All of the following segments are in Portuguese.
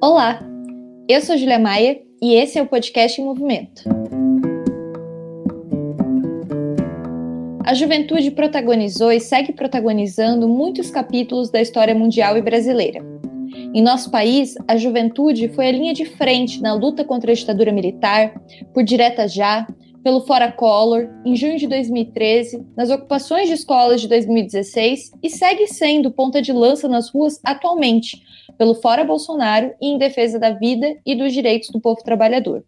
Olá, eu sou Julia Maia e esse é o podcast em Movimento. A juventude protagonizou e segue protagonizando muitos capítulos da história mundial e brasileira. Em nosso país, a juventude foi a linha de frente na luta contra a ditadura militar, por direta já, pelo Fora Collor, em junho de 2013, nas ocupações de escolas de 2016 e segue sendo ponta de lança nas ruas atualmente, pelo Fora Bolsonaro e em defesa da vida e dos direitos do povo trabalhador.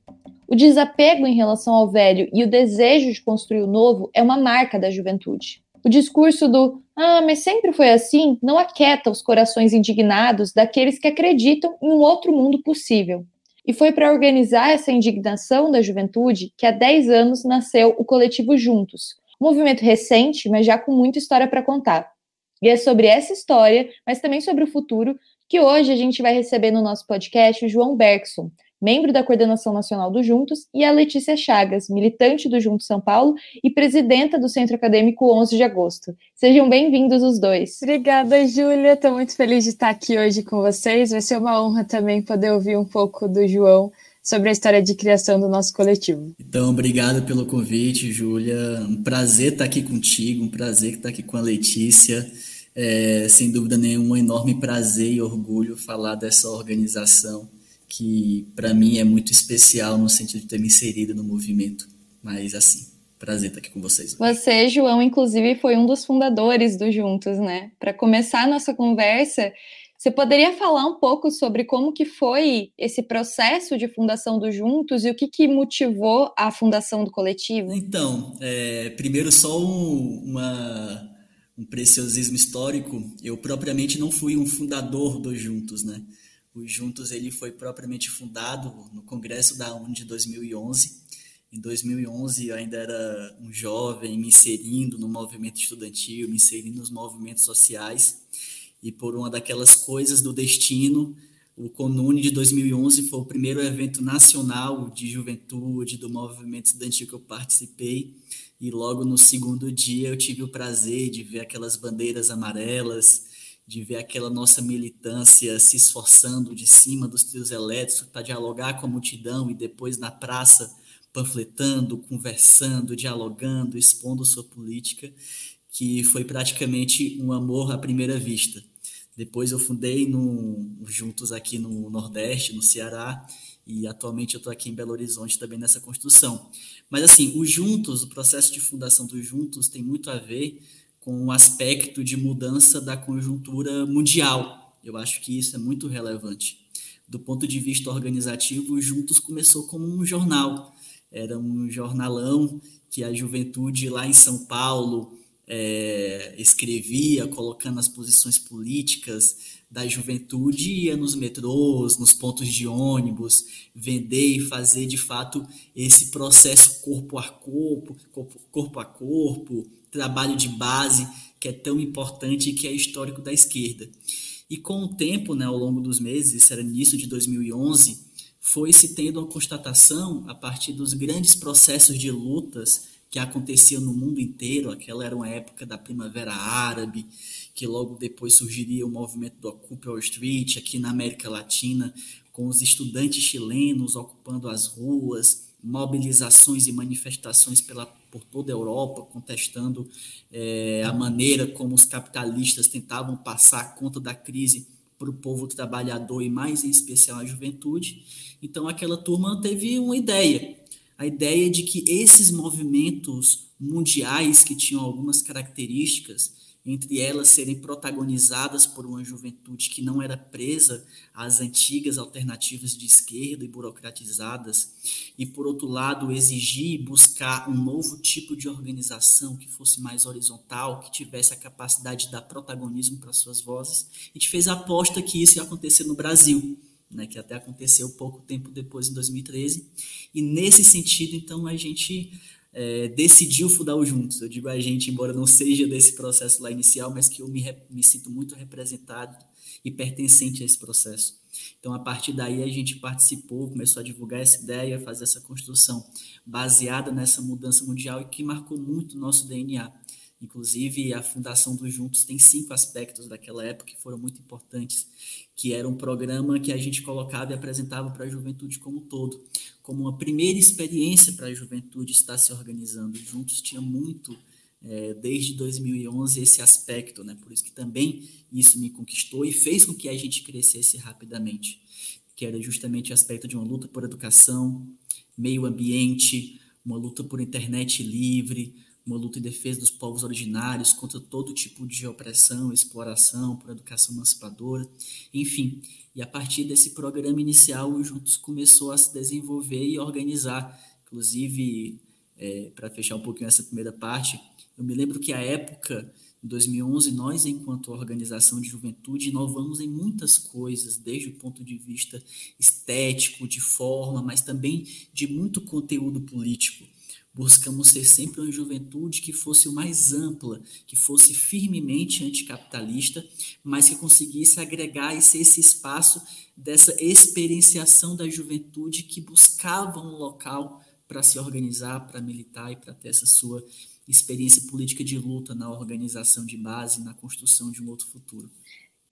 O desapego em relação ao velho e o desejo de construir o novo é uma marca da juventude. O discurso do ah, mas sempre foi assim não aquieta os corações indignados daqueles que acreditam em um outro mundo possível. E foi para organizar essa indignação da juventude que há 10 anos nasceu o coletivo Juntos, um movimento recente, mas já com muita história para contar. E é sobre essa história, mas também sobre o futuro, que hoje a gente vai receber no nosso podcast o João Bergson, membro da coordenação nacional do Juntos, e a Letícia Chagas, militante do Juntos São Paulo e presidenta do Centro Acadêmico 11 de Agosto. Sejam bem-vindos os dois. Obrigada, Júlia. Estou muito feliz de estar aqui hoje com vocês. Vai ser uma honra também poder ouvir um pouco do João sobre a história de criação do nosso coletivo. Então, obrigado pelo convite, Júlia. Um prazer estar aqui contigo, um prazer estar aqui com a Letícia. É, sem dúvida nenhuma, um enorme prazer e orgulho falar dessa organização que para mim é muito especial no sentido de ter me inserido no movimento. Mas assim, prazer estar aqui com vocês. Hoje. Você, João, inclusive foi um dos fundadores do Juntos, né? Para começar a nossa conversa, você poderia falar um pouco sobre como que foi esse processo de fundação do Juntos e o que, que motivou a fundação do coletivo? Então, é, primeiro só um, uma, um preciosismo histórico. Eu propriamente não fui um fundador do Juntos, né? O Juntos ele foi propriamente fundado no Congresso da ONU de 2011. Em 2011 eu ainda era um jovem me inserindo no movimento estudantil, me inserindo nos movimentos sociais. E por uma daquelas coisas do destino, o Conune de 2011 foi o primeiro evento nacional de juventude do movimento estudantil que eu participei. E logo no segundo dia eu tive o prazer de ver aquelas bandeiras amarelas, de ver aquela nossa militância se esforçando de cima dos trios elétricos para dialogar com a multidão e depois na praça panfletando, conversando, dialogando, expondo sua política, que foi praticamente um amor à primeira vista. Depois eu fundei no, juntos aqui no Nordeste, no Ceará, e atualmente eu estou aqui em Belo Horizonte também nessa construção. Mas assim, o Juntos, o processo de fundação do Juntos tem muito a ver com o aspecto de mudança da conjuntura mundial. Eu acho que isso é muito relevante. Do ponto de vista organizativo, Juntos começou como um jornal. Era um jornalão que a juventude lá em São Paulo é, escrevia, colocando as posições políticas da juventude, ia nos metrôs, nos pontos de ônibus, vender e fazer de fato esse processo corpo a corpo, corpo, a corpo, trabalho de base que é tão importante e que é histórico da esquerda. E com o tempo, né, ao longo dos meses, isso era início de 2011, foi se tendo uma constatação a partir dos grandes processos de lutas que aconteciam no mundo inteiro. Aquela era uma época da Primavera Árabe, que logo depois surgiria o movimento do Occupy Wall Street aqui na América Latina, com os estudantes chilenos ocupando as ruas, mobilizações e manifestações pela, por toda a Europa, contestando é, a maneira como os capitalistas tentavam passar a conta da crise para o povo trabalhador e mais em especial a juventude. Então aquela turma teve uma ideia, a ideia de que esses movimentos mundiais que tinham algumas características entre elas serem protagonizadas por uma juventude que não era presa às antigas alternativas de esquerda e burocratizadas, e por outro lado exigir e buscar um novo tipo de organização que fosse mais horizontal, que tivesse a capacidade de dar protagonismo para suas vozes, a gente fez a aposta que isso ia acontecer no Brasil. Né, que até aconteceu pouco tempo depois, em 2013. E nesse sentido, então, a gente é, decidiu fundar Juntos. Eu digo a gente, embora não seja desse processo lá inicial, mas que eu me, me sinto muito representado e pertencente a esse processo. Então, a partir daí, a gente participou, começou a divulgar essa ideia, fazer essa construção baseada nessa mudança mundial e que marcou muito o nosso DNA, Inclusive, a fundação dos Juntos tem cinco aspectos daquela época que foram muito importantes, que era um programa que a gente colocava e apresentava para a juventude como um todo, como uma primeira experiência para a juventude estar se organizando. Juntos tinha muito, é, desde 2011, esse aspecto, né? por isso que também isso me conquistou e fez com que a gente crescesse rapidamente, que era justamente o aspecto de uma luta por educação, meio ambiente, uma luta por internet livre, uma luta em defesa dos povos originários contra todo tipo de opressão, exploração, por educação emancipadora, enfim. E a partir desse programa inicial, o Juntos começou a se desenvolver e organizar. Inclusive, é, para fechar um pouquinho essa primeira parte, eu me lembro que a época, em 2011, nós, enquanto organização de juventude, inovamos em muitas coisas, desde o ponto de vista estético, de forma, mas também de muito conteúdo político. Buscamos ser sempre uma juventude que fosse o mais ampla, que fosse firmemente anticapitalista, mas que conseguisse agregar e ser esse espaço dessa experienciação da juventude que buscava um local para se organizar, para militar e para ter essa sua experiência política de luta na organização de base, na construção de um outro futuro.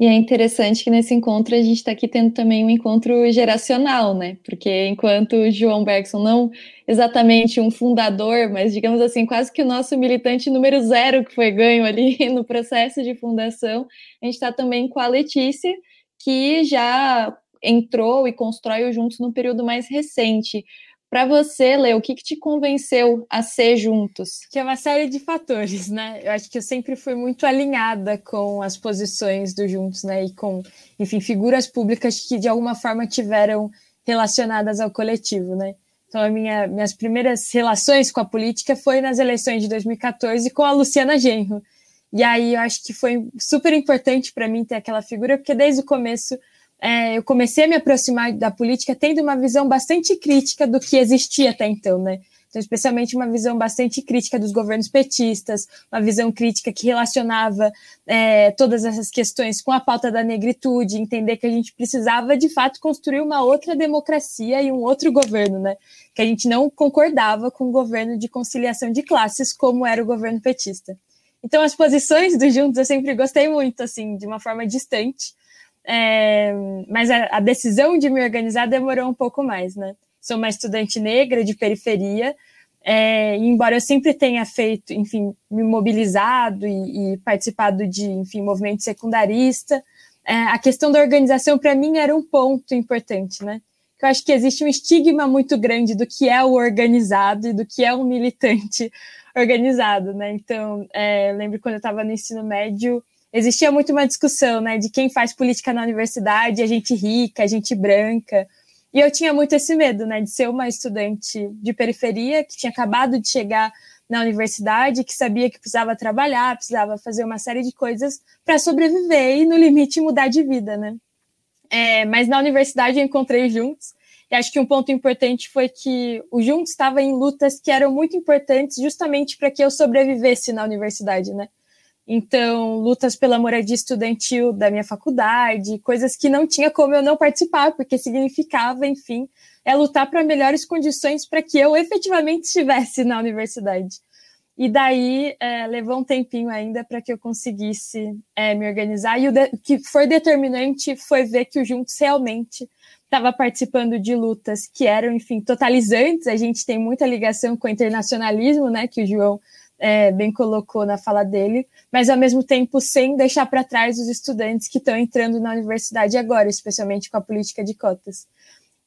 E é interessante que nesse encontro a gente está aqui tendo também um encontro geracional, né? Porque enquanto João Bergson não exatamente um fundador, mas digamos assim, quase que o nosso militante número zero que foi ganho ali no processo de fundação, a gente está também com a Letícia, que já entrou e constrói o Juntos no período mais recente. Para você, Leo, o que, que, te convenceu a ser juntos? Que é uma série de fatores, né? Eu acho que eu sempre fui muito alinhada com as posições do Juntos, né? E com, enfim, figuras públicas que de alguma forma tiveram relacionadas ao coletivo, né? Então, minha, minhas primeiras relações com a política foi nas eleições de 2014 com a Luciana Genro. E aí eu acho que foi super importante para mim ter aquela figura, porque desde o começo é, eu comecei a me aproximar da política tendo uma visão bastante crítica do que existia até então, né? Então, especialmente uma visão bastante crítica dos governos petistas, uma visão crítica que relacionava é, todas essas questões com a pauta da negritude, entender que a gente precisava, de fato, construir uma outra democracia e um outro governo, né? Que a gente não concordava com o governo de conciliação de classes, como era o governo petista. Então, as posições do Juntos eu sempre gostei muito, assim, de uma forma distante, é, mas a, a, decisão de me organizar demorou um pouco mais, né? Sou uma estudante negra de periferia, é, embora eu sempre tenha feito, enfim, me mobilizado e, e participado de, enfim, movimento secundarista, é, a questão da organização para mim era um ponto importante, né? Eu acho que existe um estigma muito grande do que é o organizado e do que é o militante organizado, né? Então, é, lembro quando eu estava no ensino médio, existia muito uma discussão, né, de quem faz política na universidade, a gente rica, a gente branca. E eu tinha muito esse medo, né, de ser uma estudante de periferia que tinha acabado de chegar na universidade, que sabia que precisava trabalhar, precisava fazer uma série de coisas para sobreviver e, no limite, mudar de vida, né? É, mas na universidade eu encontrei Juntos, e acho que um ponto importante foi que o Juntos estava em lutas que eram muito importantes justamente para que eu sobrevivesse na universidade, né? Então, lutas pela moradia estudantil da minha faculdade, coisas que não tinha como eu não participar, porque significava, enfim, é lutar para melhores condições para que eu efetivamente estivesse na universidade. E daí é, levou um tempinho ainda para que eu conseguisse é, me organizar. E o que foi determinante foi ver que o Juntos realmente estava participando de lutas que eram, enfim, totalizantes. A gente tem muita ligação com o internacionalismo, né, que o João é, bem colocou na fala dele, mas ao mesmo tempo sem deixar para trás os estudantes que estão entrando na universidade agora, especialmente com a política de cotas.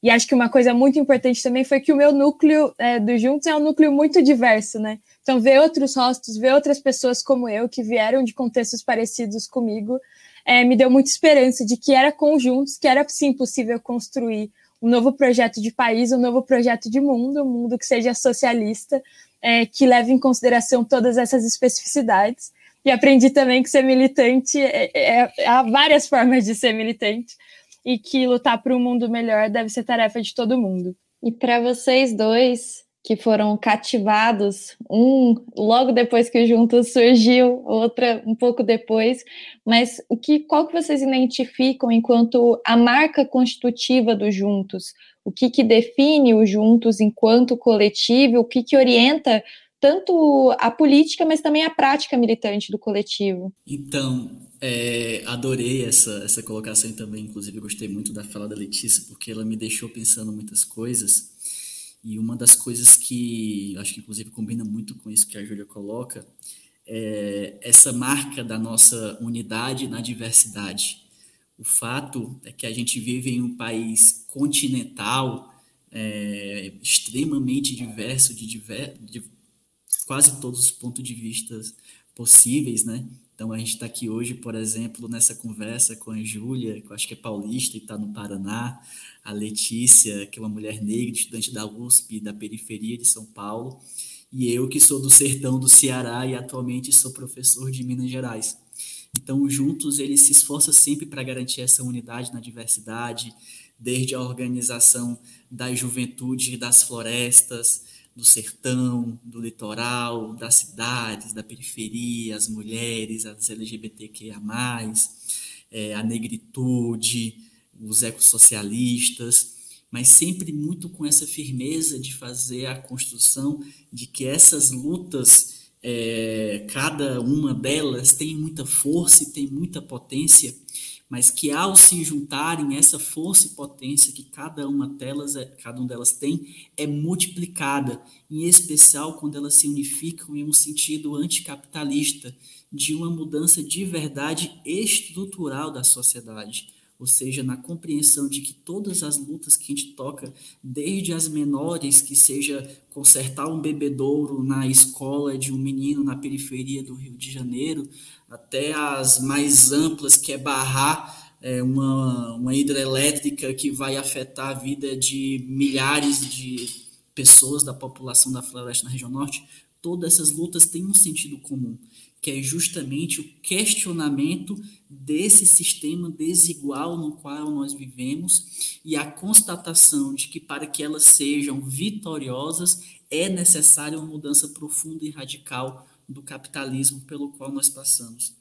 E acho que uma coisa muito importante também foi que o meu núcleo é, do Juntos é um núcleo muito diverso, né? Então, ver outros rostos, ver outras pessoas como eu, que vieram de contextos parecidos comigo, é, me deu muita esperança de que era conjuntos, que era sim possível construir um novo projeto de país, um novo projeto de mundo, um mundo que seja socialista, é, que leve em consideração todas essas especificidades. E aprendi também que ser militante é, é, é, há várias formas de ser militante e que lutar por um mundo melhor deve ser tarefa de todo mundo. E para vocês dois que foram cativados, um logo depois que o Juntos surgiu, outra um pouco depois, mas o que qual que vocês identificam enquanto a marca constitutiva do Juntos? O que, que define o Juntos enquanto coletivo, o que, que orienta tanto a política, mas também a prática militante do coletivo. Então, é, adorei essa, essa colocação também, inclusive, gostei muito da fala da Letícia, porque ela me deixou pensando muitas coisas. E uma das coisas que acho que, inclusive, combina muito com isso que a Júlia coloca é essa marca da nossa unidade na diversidade. O fato é que a gente vive em um país continental, é, extremamente diverso, de, diver, de quase todos os pontos de vista possíveis, né? Então a gente está aqui hoje, por exemplo, nessa conversa com a Júlia, que eu acho que é paulista e está no Paraná, a Letícia, que é uma mulher negra, estudante da USP, da periferia de São Paulo, e eu que sou do sertão do Ceará e atualmente sou professor de Minas Gerais. Então, juntos, eles se esforçam sempre para garantir essa unidade na diversidade, desde a organização da juventude das florestas, do sertão, do litoral, das cidades, da periferia, as mulheres, as LGBTQIA+, é, a negritude, os ecossocialistas, mas sempre muito com essa firmeza de fazer a construção de que essas lutas, é, cada uma delas tem muita força e tem muita potência, mas que ao se juntarem, essa força e potência que cada uma delas, é, cada uma delas tem é multiplicada, em especial quando elas se unificam em um sentido anticapitalista, de uma mudança de verdade estrutural da sociedade ou seja, na compreensão de que todas as lutas que a gente toca, desde as menores, que seja consertar um bebedouro na escola de um menino na periferia do Rio de Janeiro, até as mais amplas, que é barrar é, uma, uma hidrelétrica que vai afetar a vida de milhares de pessoas da população da floresta na região norte, todas essas lutas têm um sentido comum que é justamente o questionamento desse sistema desigual no qual nós vivemos e a constatação de que para que elas sejam vitoriosas é necessária uma mudança profunda e radical do capitalismo pelo qual nós passamos.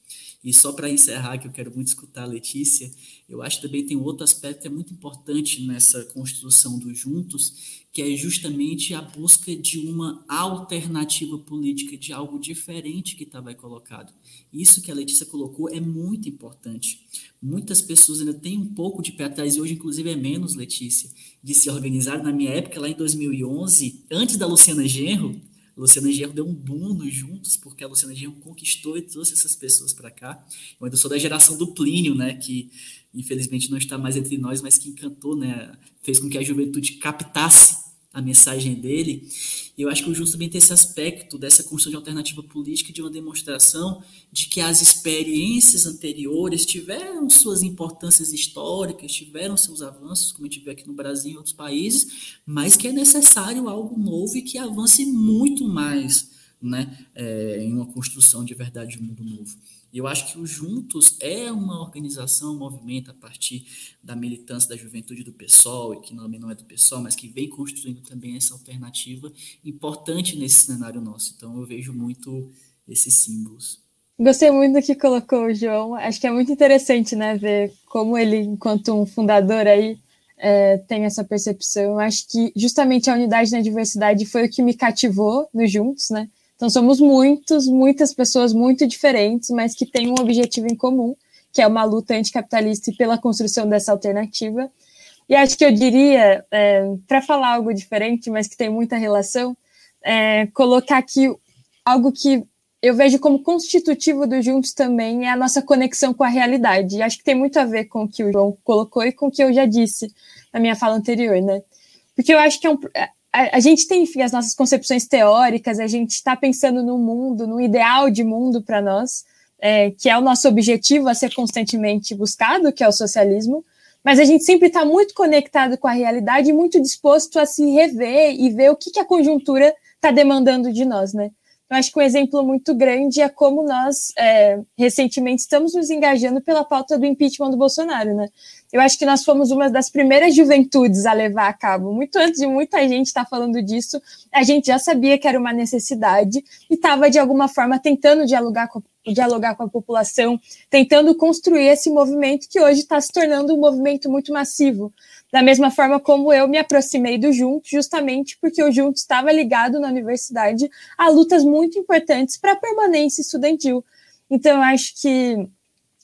E só para encerrar, que eu quero muito escutar a Letícia, eu acho que também tem outro aspecto que é muito importante nessa construção dos juntos, que é justamente a busca de uma alternativa política, de algo diferente que estava colocado. Isso que a Letícia colocou é muito importante. Muitas pessoas ainda têm um pouco de pé atrás, e hoje, inclusive, é menos, Letícia, de se organizar. Na minha época, lá em 2011, antes da Luciana Genro, Luciana Genro deu um boom juntos, porque a Luciana Genro conquistou e trouxe essas pessoas para cá. Eu ainda sou da geração do Plínio, né, que infelizmente não está mais entre nós, mas que encantou, né, fez com que a juventude captasse a mensagem dele. E eu acho que o Justo também tem esse aspecto dessa construção de alternativa política, de uma demonstração de que as experiências anteriores tiveram suas importâncias históricas, tiveram seus avanços, como a gente vê aqui no Brasil e em outros países, mas que é necessário algo novo e que avance muito mais né, é, em uma construção de verdade de um mundo novo. E eu acho que o Juntos é uma organização, um movimento a partir da militância da juventude do PSOL, e que também não é do PSOL, mas que vem construindo também essa alternativa importante nesse cenário nosso. Então eu vejo muito esses símbolos. Gostei muito do que colocou o João. Acho que é muito interessante, né, ver como ele, enquanto um fundador aí, é, tem essa percepção. Acho que justamente a unidade na diversidade foi o que me cativou no Juntos, né? Então somos muitos, muitas pessoas muito diferentes, mas que têm um objetivo em comum, que é uma luta anticapitalista e pela construção dessa alternativa. E acho que eu diria, é, para falar algo diferente, mas que tem muita relação, é, colocar aqui algo que eu vejo como constitutivo do Juntos também é a nossa conexão com a realidade. E acho que tem muito a ver com o que o João colocou e com o que eu já disse na minha fala anterior, né? Porque eu acho que é um, a, gente tem, enfim, as nossas concepções teóricas, a gente está pensando no mundo, no ideal de mundo para nós, é, que é o nosso objetivo a ser constantemente buscado, que é o socialismo, mas a gente sempre está muito conectado com a realidade e muito disposto a se rever e ver o que, que a conjuntura está demandando de nós, né? Eu acho que um exemplo muito grande é como nós, é, recentemente, estamos nos engajando pela pauta do impeachment do Bolsonaro, né? Eu acho que nós fomos uma das primeiras juventudes a levar a cabo. Muito antes de muita gente estar falando disso, a gente já sabia que era uma necessidade e estava, de alguma forma, tentando dialogar com, dialogar com a população, tentando construir esse movimento que hoje está se tornando um movimento muito massivo. da mesma forma como eu me aproximei do Juntos, justamente porque o Juntos estava ligado na universidade a lutas muito importantes para a permanência estudantil. Então, acho que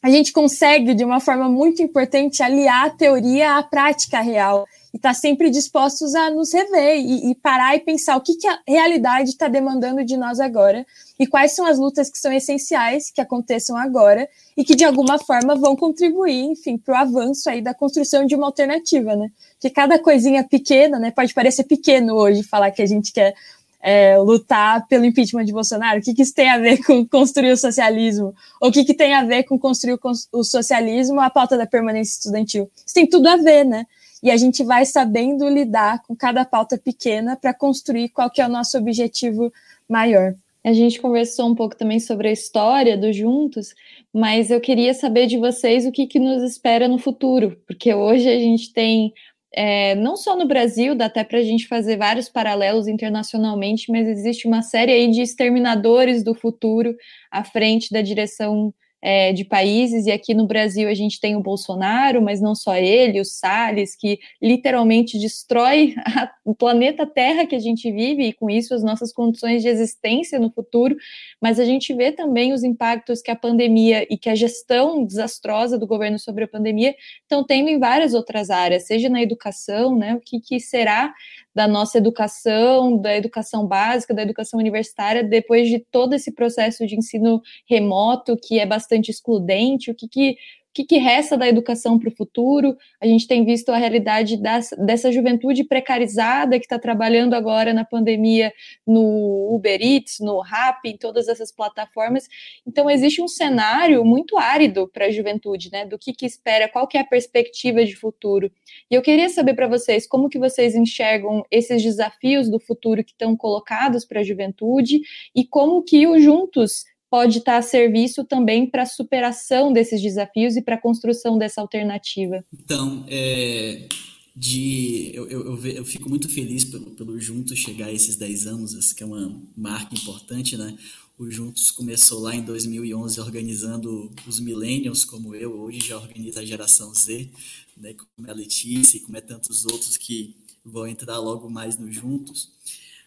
a gente consegue, de uma forma muito importante, aliar a teoria à prática real e estar tá sempre dispostos a nos rever e, e, parar e pensar o que, que a realidade está demandando de nós agora e quais são as lutas que são essenciais que aconteçam agora e que de alguma forma vão contribuir, enfim, para o avanço aí da construção de uma alternativa, né? Que cada coisinha pequena, né, pode parecer pequeno hoje falar que a gente quer é, lutar pelo impeachment de Bolsonaro? O que, que isso tem a ver com construir o socialismo? Ou o que, que tem a ver com construir o socialismo, a pauta da permanência estudantil? Isso tem tudo a ver, né? E a gente vai sabendo lidar com cada pauta pequena para construir qual que é o nosso objetivo maior. A gente conversou um pouco também sobre a história do Juntos, mas eu queria saber de vocês o que, que nos espera no futuro, porque hoje a gente tem é, não só no Brasil, dá até para a gente fazer vários paralelos internacionalmente, mas existe uma série aí de exterminadores do futuro à frente da direção é, de países, e aqui no Brasil a gente tem o Bolsonaro, mas não só ele, o Salles, que literalmente destrói a, o planeta Terra que a gente vive, e com isso as nossas condições de existência no futuro, mas a gente vê também os impactos que a pandemia e que a gestão desastrosa do governo sobre a pandemia estão tendo em várias outras áreas, seja na educação, né, o que, que será da nossa educação, da educação básica, da educação universitária, depois de todo esse processo de ensino remoto, que é bastante excludente, o que, que que, que resta da educação para o futuro? A gente tem visto a realidade das, dessa juventude precarizada que está trabalhando agora na pandemia no Uber Eats, no Rappi, em todas essas plataformas. Então, existe um cenário muito árido para a juventude, né? Do que, que espera, qual que é a perspectiva de futuro. E eu queria saber para vocês como que vocês enxergam esses desafios do futuro que estão colocados para a juventude e como que o Juntos pode estar a serviço também para a superação desses desafios e para a construção dessa alternativa. Então, é, de, eu, eu, eu, fico muito feliz pelo, pelo Juntos chegar a esses 10 anos, que é uma marca importante, né? O Juntos começou lá em 2011 organizando os millennials, como eu, hoje já organiza a geração Z, né, como é a Letícia, como é tantos outros que vão entrar logo mais no Juntos.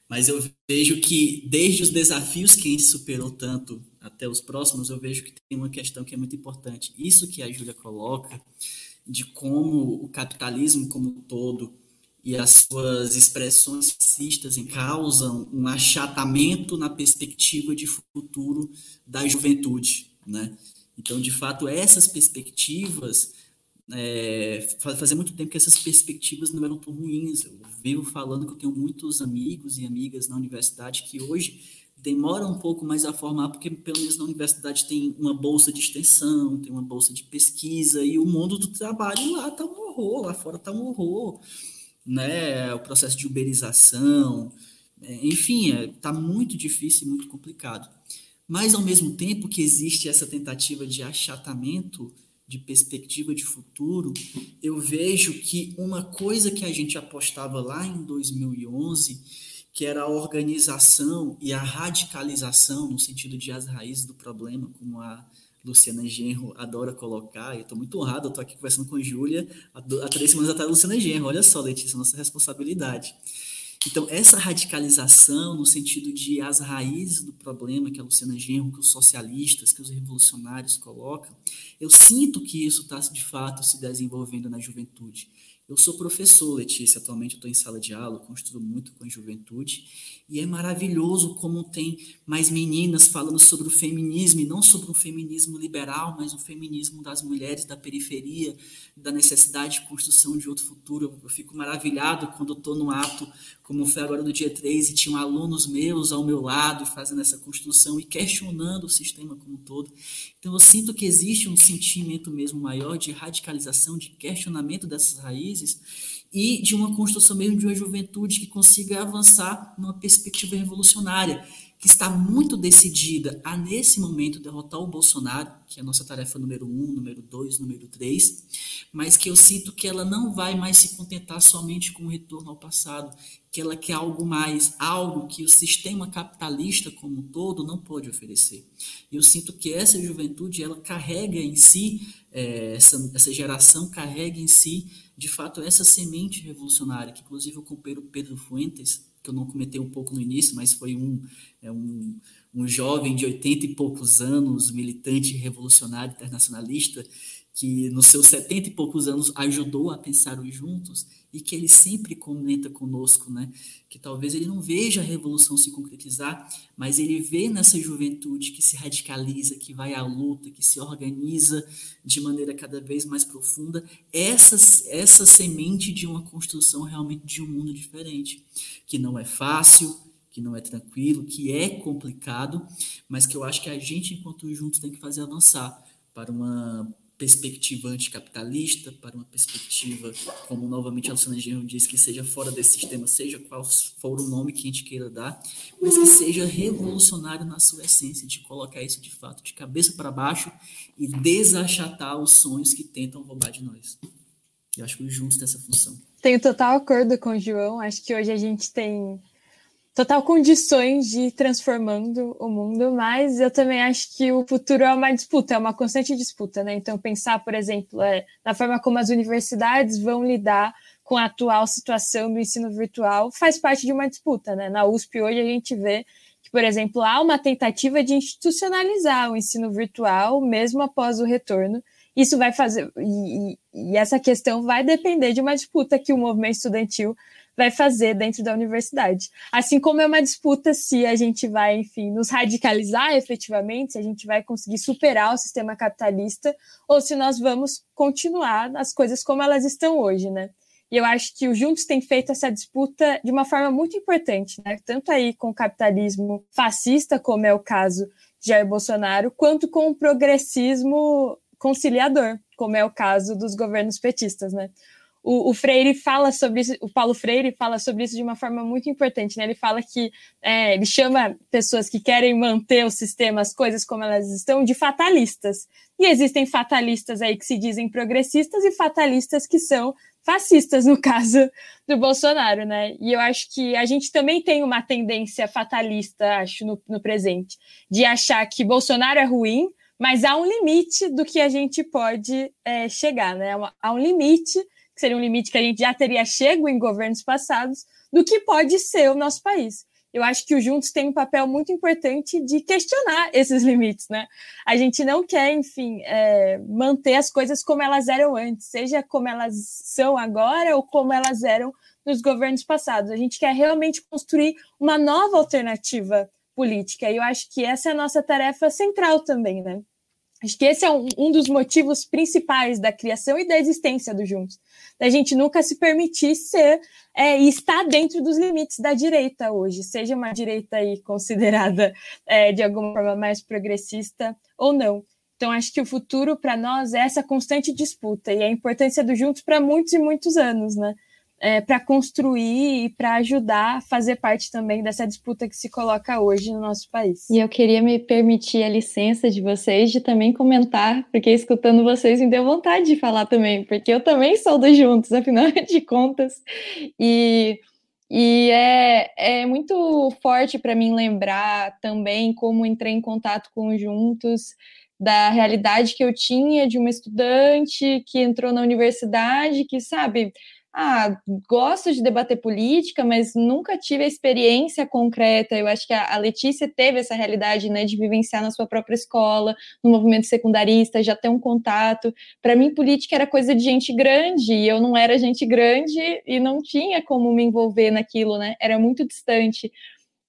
Mas eu vejo que desde os desafios que a gente superou tanto até os próximos, eu vejo que tem uma questão que é muito importante. Isso que a Júlia coloca, de como o capitalismo como um todo e as suas expressões fascistas causam um achatamento na perspectiva de futuro da juventude, né? Então, de fato, essas perspectivas, é, fazia muito tempo que essas perspectivas não eram tão ruins. Eu vivo falando que eu tenho muitos amigos e amigas na universidade que hoje demora um pouco mais a formar, porque pelo menos na universidade tem uma bolsa de extensão, tem uma bolsa de pesquisa, e o mundo do trabalho lá está um horror, lá fora está um horror, né? O processo de uberização, é, enfim, está é, tá muito difícil e muito complicado. Mas, ao mesmo tempo que existe essa tentativa de achatamento de perspectiva de futuro, eu vejo que uma coisa que a gente apostava lá em 2011 que era a organização e a radicalização, no sentido de as raízes do problema, como a Luciana Genro adora colocar, eu estou muito honrado, estou aqui conversando com a Júlia, há três semanas atrás, Luciana Genro, olha só, Letícia, nossa responsabilidade. Então, essa radicalização, no sentido de as raízes do problema que a Luciana Genro, que os socialistas, que os revolucionários colocam, eu sinto que isso está, de fato, se desenvolvendo na juventude. Eu sou professor, Letícia, atualmente estou em sala de aula, construo muito com a juventude, e é maravilhoso como tem mais meninas falando sobre o feminismo, e não sobre um feminismo liberal, mas um feminismo das mulheres da periferia, da necessidade de construção de outro futuro. Eu fico maravilhado quando estou no ato, como foi agora no dia 3, e tinham alunos meus ao meu lado fazendo essa construção e questionando o sistema como um todo. Então eu sinto que existe um sentimento mesmo maior de radicalização, de questionamento dessas raízes e de uma construção mesmo de uma juventude que consiga avançar numa perspectiva revolucionária, que está muito decidida a, nesse momento, derrotar o Bolsonaro, que é a nossa tarefa número um, número dois, número três, mas que eu sinto que ela não vai mais se contentar somente com o retorno ao passado, que ela quer algo mais, algo que o sistema capitalista como um todo não pode oferecer. E eu sinto que essa juventude, ela carrega em si, é, essa, essa geração carrega em si, de fato, essa semente revolucionária, que inclusive o companheiro Pedro Fuentes, que eu não comentei um pouco no início, mas foi um, é um, um jovem de 80 e poucos anos, militante revolucionário internacionalista, que nos seus 70 e poucos anos ajudou a pensar os juntos e que ele sempre comenta conosco, né? Que talvez ele não veja a revolução se concretizar, mas ele vê nessa juventude que se radicaliza, que vai à luta, que se organiza de maneira cada vez mais profunda, essa essa semente de uma construção realmente de um mundo diferente, que não é fácil, que não é tranquilo, que é complicado, mas que eu acho que a gente enquanto juntos tem que fazer avançar para uma perspectiva anticapitalista, para uma perspectiva, como novamente a Luciana Genro diz, que seja fora desse sistema, seja qual for o nome que a gente queira dar, mas que seja revolucionário na sua essência, de colocar isso de fato de cabeça para baixo e desachatar os sonhos que tentam roubar de nós. Eu acho que os juntos dessa função. Tenho total acordo com o João, acho que hoje a gente tem total condições de ir transformando o mundo, mas eu também acho que o futuro é uma disputa, é uma constante disputa, né? Então, pensar, por exemplo, é, na forma como as universidades vão lidar com a atual situação do ensino virtual faz parte de uma disputa, né? Na USP hoje a gente vê que, por exemplo, há uma tentativa de institucionalizar o ensino virtual mesmo após o retorno. Isso vai fazer, e, e essa questão vai depender de uma disputa que o movimento estudantil vai fazer dentro da universidade. Assim como é uma disputa se a gente vai, enfim, nos radicalizar efetivamente, se a gente vai conseguir superar o sistema capitalista ou se nós vamos continuar as coisas como elas estão hoje, né? E eu acho que o Juntos tem feito essa disputa de uma forma muito importante, né? Tanto aí com o capitalismo fascista, como é o caso de Jair Bolsonaro, quanto com o progressismo conciliador, como é o caso dos governos petistas, né? O, o, Freire fala sobre isso, o Paulo Freire fala sobre isso de uma forma muito importante, né? Ele fala que é, ele chama pessoas que querem manter o sistema, as coisas como elas estão, de fatalistas. E existem fatalistas aí que se dizem progressistas e fatalistas que são fascistas, no caso do Bolsonaro, né? E eu acho que a gente também tem uma tendência fatalista, acho, no, no presente, de achar que Bolsonaro é ruim, mas há um limite do que a gente pode é, chegar, né? Há um limite que seria um limite que a gente já teria chego em governos passados, do que pode ser o nosso país. Eu acho que o Juntos tem um papel muito importante de questionar esses limites, né? A gente não quer, enfim, é, manter as coisas como elas eram antes, seja como elas são agora ou como elas eram nos governos passados. A gente quer realmente construir uma nova alternativa política. E eu acho que essa é a nossa tarefa central também, né? Acho que esse é um, um, dos motivos principais da criação e da existência do Juntos. Da gente nunca se permitir ser é, e estar dentro dos limites da direita hoje, seja uma direita aí considerada é, de alguma forma mais progressista ou não. Então, acho que o futuro para nós é essa constante disputa e a importância do Juntos para muitos e muitos anos, né? É, para construir e para ajudar a fazer parte também dessa disputa que se coloca hoje no nosso país. E eu queria me permitir a licença de vocês de também comentar, porque escutando vocês me deu vontade de falar também, porque eu também sou do Juntos, afinal de contas. E, e é, é muito forte para mim lembrar também como entrei em contato com Juntos da realidade que eu tinha de uma estudante que entrou na universidade, que sabe, ah, gosto de debater política, mas nunca tive a experiência concreta. Eu acho que a, Letícia teve essa realidade, né, de vivenciar na sua própria escola, no movimento secundarista, já ter um contato. Para mim, política era coisa de gente grande, e eu não era gente grande e não tinha como me envolver naquilo, né? Era muito distante.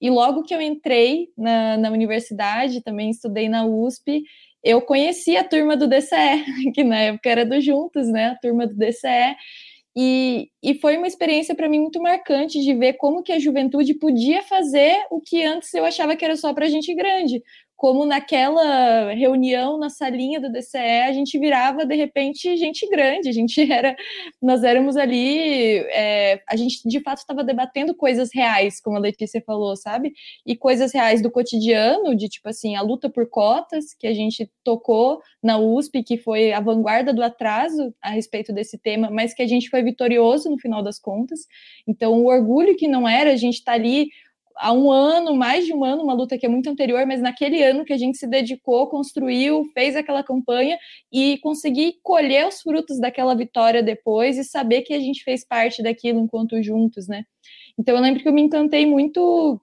E logo que eu entrei na, na universidade, também estudei na USP, eu conheci a turma do DCE, que na época era do Juntos, né? A turma do DCE. E, e foi uma experiência para mim muito marcante de ver como que a juventude podia fazer o que antes eu achava que era só para gente grande como naquela reunião na salinha do DCE a gente virava de repente gente grande, a gente era, nós éramos ali, é, a gente de fato estava debatendo coisas reais, como a Letícia falou, sabe? E coisas reais do cotidiano, de tipo assim, a luta por cotas que a gente tocou na USP, que foi a vanguarda do atraso a respeito desse tema, mas que a gente foi vitorioso no final das contas. Então, o orgulho que não era a gente estar tá ali há um ano, mais de um ano, uma luta que é muito anterior, mas naquele ano que a gente se dedicou, construiu, fez aquela campanha e conseguir colher os frutos daquela vitória depois e saber que a gente fez parte daquilo enquanto juntos, né? Então eu lembro que eu me encantei muito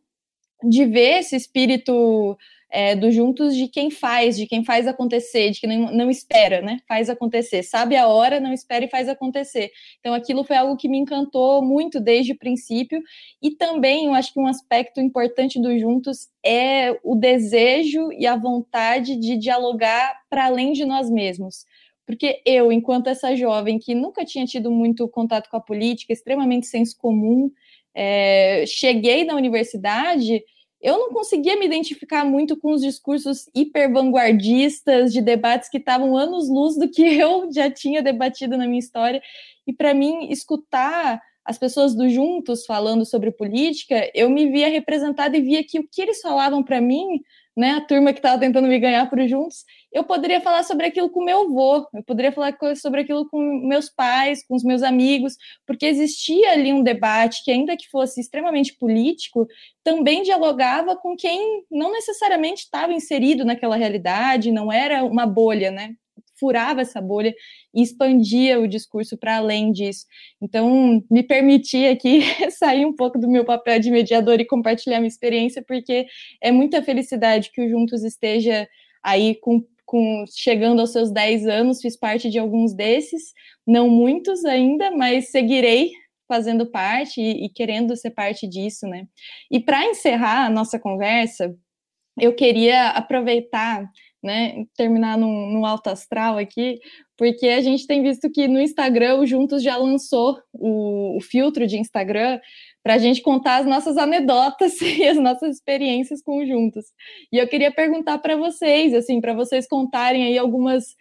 de ver esse espírito é, do juntos de quem faz, de quem faz acontecer, de quem não, não espera, né? Faz acontecer. Sabe a hora, não espera e faz acontecer. Então, aquilo foi algo que me encantou muito desde o princípio. E também, eu acho que um aspecto importante do juntos é o desejo e a vontade de dialogar para além de nós mesmos. Porque eu, enquanto essa jovem que nunca tinha tido muito contato com a política, extremamente senso comum, é, cheguei na universidade eu não conseguia me identificar muito com os discursos hiper vanguardistas de debates que estavam anos-luz do que eu já tinha debatido na minha história. E para mim, escutar as pessoas do Juntos falando sobre política, eu me via representada e via que o que eles falavam para mim né, a turma que estava tentando me ganhar por juntos, eu poderia falar sobre aquilo com meu avô, eu poderia falar sobre aquilo com meus pais, com os meus amigos, porque existia ali um debate que, ainda que fosse extremamente político, também dialogava com quem não necessariamente estava inserido naquela realidade, não era uma bolha, né? Furava essa bolha e expandia o discurso para além disso. Então, me permiti aqui sair um pouco do meu papel de mediador e compartilhar minha experiência, porque é muita felicidade que o Juntos esteja aí com, com chegando aos seus 10 anos, fiz parte de alguns desses, não muitos ainda, mas seguirei fazendo parte e, e querendo ser parte disso, né? E para encerrar a nossa conversa, eu queria aproveitar né, terminar no, no alto astral aqui, porque a gente tem visto que no Instagram o Juntos já lançou o, o filtro de Instagram para a gente contar as nossas anedotas e as nossas experiências com o Juntos. E eu queria perguntar para vocês, assim, para vocês contarem aí algumas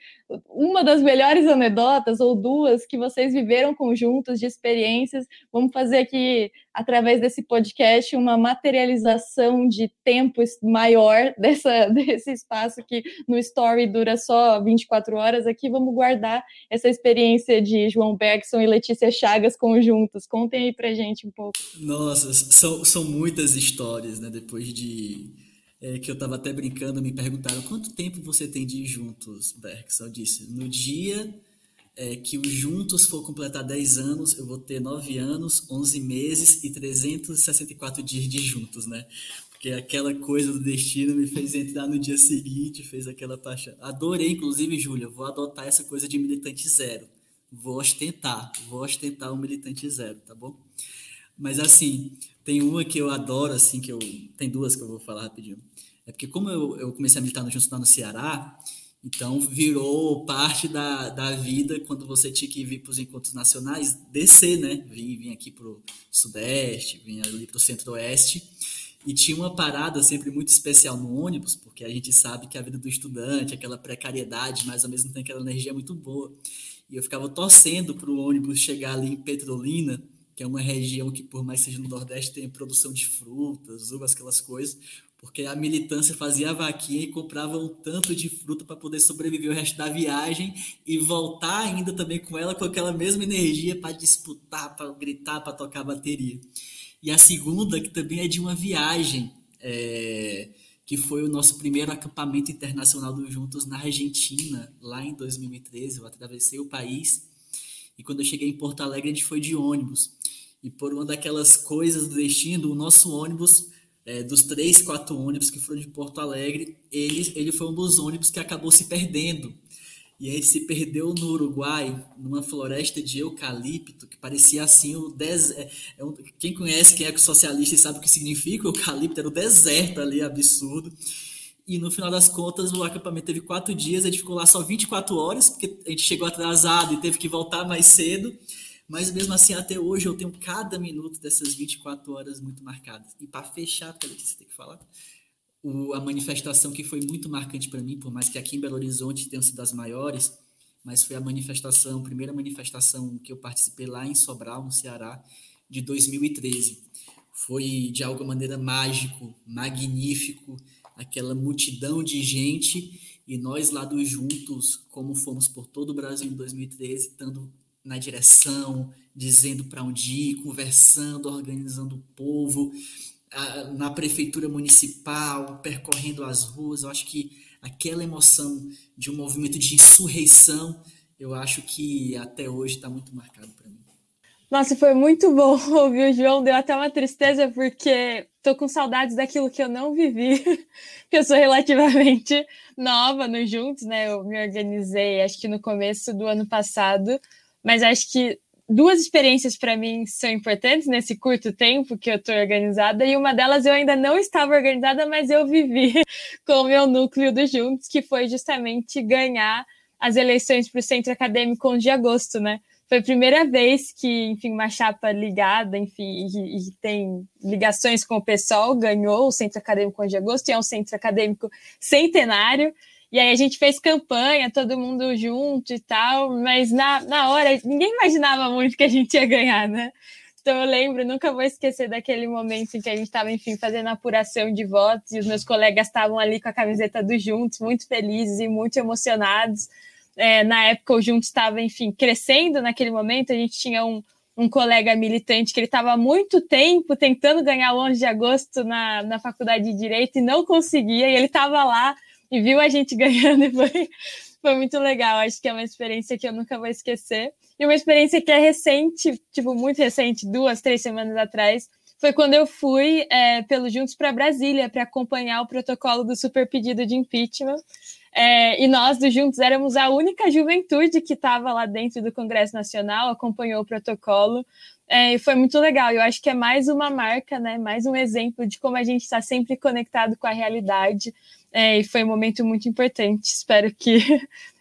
uma das melhores anedotas ou duas que vocês viveram conjuntos de experiências. Vamos fazer aqui, através desse podcast, uma materialização de tempo maior dessa, desse espaço que no Story dura só 24 horas. Aqui vamos guardar essa experiência de João Bergson e Letícia Chagas conjuntos. Contem aí pra gente um pouco. Nossa, são, são muitas histórias, né? Depois de é, que eu estava até brincando, me perguntaram quanto tempo você tem de juntos, Berks? Eu disse, no dia é, que o juntos for completar 10 anos, eu vou ter 9 anos, 11 meses e 364 dias de juntos, né? Porque aquela coisa do destino me fez entrar no dia seguinte, fez aquela paixão. Adorei, inclusive, Júlia, vou adotar essa coisa de militante zero. Vou ostentar, vou ostentar o militante zero, tá bom? Mas assim, tem uma que eu adoro, assim, que eu. Tem duas que eu vou falar rapidinho. É porque, como eu, eu comecei a militar no Juntos no Ceará, então virou parte da, da vida quando você tinha que vir para os encontros nacionais, descer, né? Vim, vim aqui para o Sudeste, vim ali para o Centro-Oeste. E tinha uma parada sempre muito especial no ônibus, porque a gente sabe que a vida do estudante, aquela precariedade, mas ao mesmo tempo aquela energia muito boa. E eu ficava torcendo para o ônibus chegar ali em Petrolina, que é uma região que, por mais seja no Nordeste, tem produção de frutas, uvas, aquelas coisas, porque a militância fazia a vaquinha e comprava um tanto de fruta para poder sobreviver o resto da viagem e voltar ainda também com ela com aquela mesma energia para disputar, para gritar, para tocar bateria. E a segunda, que também é de uma viagem, é, que foi o nosso primeiro acampamento internacional do Juntos na Argentina, lá em 2013. Eu atravessei o país e quando eu cheguei em Porto Alegre, a gente foi de ônibus. E por uma daquelas coisas do destino, o nosso ônibus, é, dos três, quatro ônibus que foram de Porto Alegre, ele, ele foi um dos ônibus que acabou se perdendo. E aí se perdeu no Uruguai, numa floresta de eucalipto, que parecia assim o deserto. É, é quem conhece, quem é socialista e sabe o que significa o eucalipto, era o deserto ali, absurdo. E no final das contas, o acampamento teve quatro dias, a gente ficou lá só 24 horas, porque a gente chegou atrasado e teve que voltar mais cedo. Mas mesmo assim, até hoje, eu tenho cada minuto dessas 24 horas muito marcadas. E para fechar, peraí, você tem que falar. O, a manifestação que foi muito marcante para mim, por mais que aqui em Belo Horizonte tenham sido as maiores, mas foi a manifestação, a primeira manifestação que eu participei lá em Sobral, no Ceará, de 2013. Foi de alguma maneira mágico, magnífico, aquela multidão de gente e nós lá dos juntos, como fomos por todo o Brasil em 2013, estando na direção, dizendo para onde ir, conversando, organizando o povo. na prefeitura municipal, percorrendo as ruas. Eu acho que aquela emoção de um movimento de insurreição, eu acho que até hoje está muito marcado para mim. Nossa, foi muito bom ouvir o João. Deu até uma tristeza, porque tô com saudades daquilo que eu não vivi, porque eu sou relativamente nova no Juntos, né? Eu me organizei, acho que no começo do ano passado, mas acho que duas experiências para mim são importantes nesse curto tempo que eu estou organizada, e uma delas eu ainda não estava organizada, mas eu vivi com o meu núcleo do Juntos, que foi justamente ganhar as eleições para o Centro Acadêmico 11 de agosto, né? Foi a primeira vez que, enfim, uma chapa ligada, enfim, e, e tem ligações com o PSOL, ganhou o Centro Acadêmico 11 de agosto, e é um centro acadêmico centenário, e aí a gente fez campanha, todo mundo junto e tal, mas na, na hora ninguém imaginava muito que a gente ia ganhar, né? Então eu lembro, nunca vou esquecer daquele momento em que a gente estava, enfim, fazendo apuração de votos e os meus colegas estavam ali com a camiseta do Juntos, muito felizes e muito emocionados. É, na época o Juntos estava, enfim, crescendo naquele momento, a gente tinha um, um colega militante que ele estava há muito tempo tentando ganhar o 11 de agosto na, na faculdade de Direito e não conseguia, e ele estava lá e viu a gente ganhando e foi, foi muito legal. Acho que é uma experiência que eu nunca vou esquecer. E uma experiência que é recente, tipo, muito recente, duas, três semanas atrás, foi quando eu fui é, pelo Juntos para Brasília para acompanhar o protocolo do super pedido de impeachment. É, e nós do Juntos éramos a única juventude que estava lá dentro do Congresso Nacional, acompanhou o protocolo. É, foi muito legal. Eu acho que é mais uma marca, né? Mais um exemplo de como a gente está sempre conectado com a realidade. É, e foi um momento muito importante. Espero que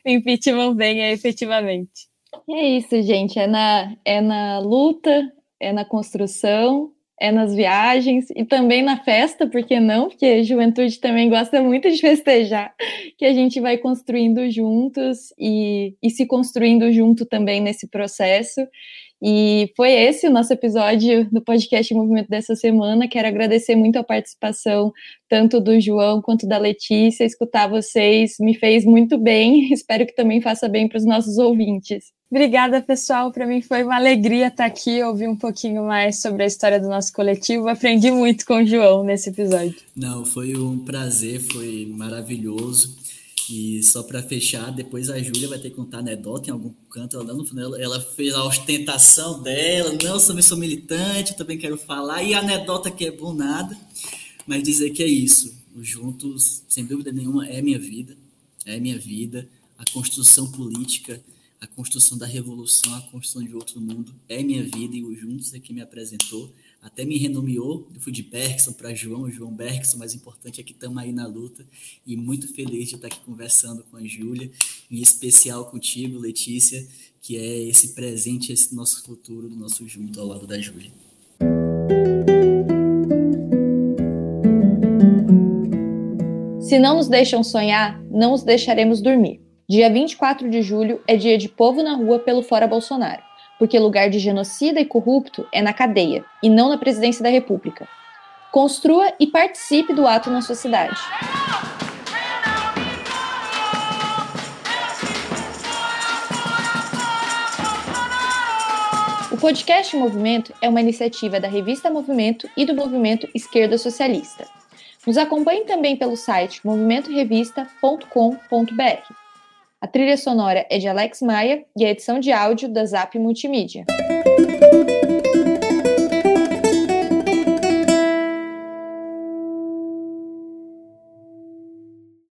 o impeachment venha efetivamente. é isso, gente. É na, é na luta, é na construção, é nas viagens e também na festa, por que não? Porque a juventude também gosta muito de festejar, que a gente vai construindo juntos e, e se construindo junto também nesse processo. E foi esse o nosso episódio do podcast Movimento dessa semana. Quero agradecer muito a participação tanto do João quanto da Letícia. Escutar vocês me fez muito bem. Espero que também faça bem para os nossos ouvintes. Obrigada, pessoal. Para mim foi uma alegria estar aqui, ouvir um pouquinho mais sobre a história do nosso coletivo. Aprendi muito com o João nesse episódio. Não, foi um prazer, foi maravilhoso. E só para fechar, depois a Júlia vai ter que contar anedota em algum canto. Ela, ela fez a ostentação dela. Não, também sou militante, também quero falar. E a anedota que é bom nada. Mas dizer que é isso. Os Juntos, sem dúvida nenhuma, é minha vida. É minha vida. A construção política, a construção da revolução, a construção de outro mundo é minha vida. E os Juntos é que me apresentou até me renomeou. Eu fui de Bergson para João, João Bergson, mas importante é que estamos aí na luta e muito feliz de estar aqui conversando com a Júlia, em especial contigo, Letícia, que é esse presente, esse nosso futuro, do nosso junto ao lado da Júlia. Se não nos deixam sonhar, não os deixaremos dormir. Dia 24 de julho é dia de povo na rua pelo Fora Bolsonaro porque lugar de genocida e corrupto é na cadeia e não na presidência da República. Construa e participe do ato na sua cidade. O podcast Movimento é uma iniciativa da revista Movimento e do Movimento Esquerda Socialista. Nos acompanhe também pelo site movimentorevista.com.br. A trilha sonora é de Alex Maia e a edição de áudio da Zap Multimídia.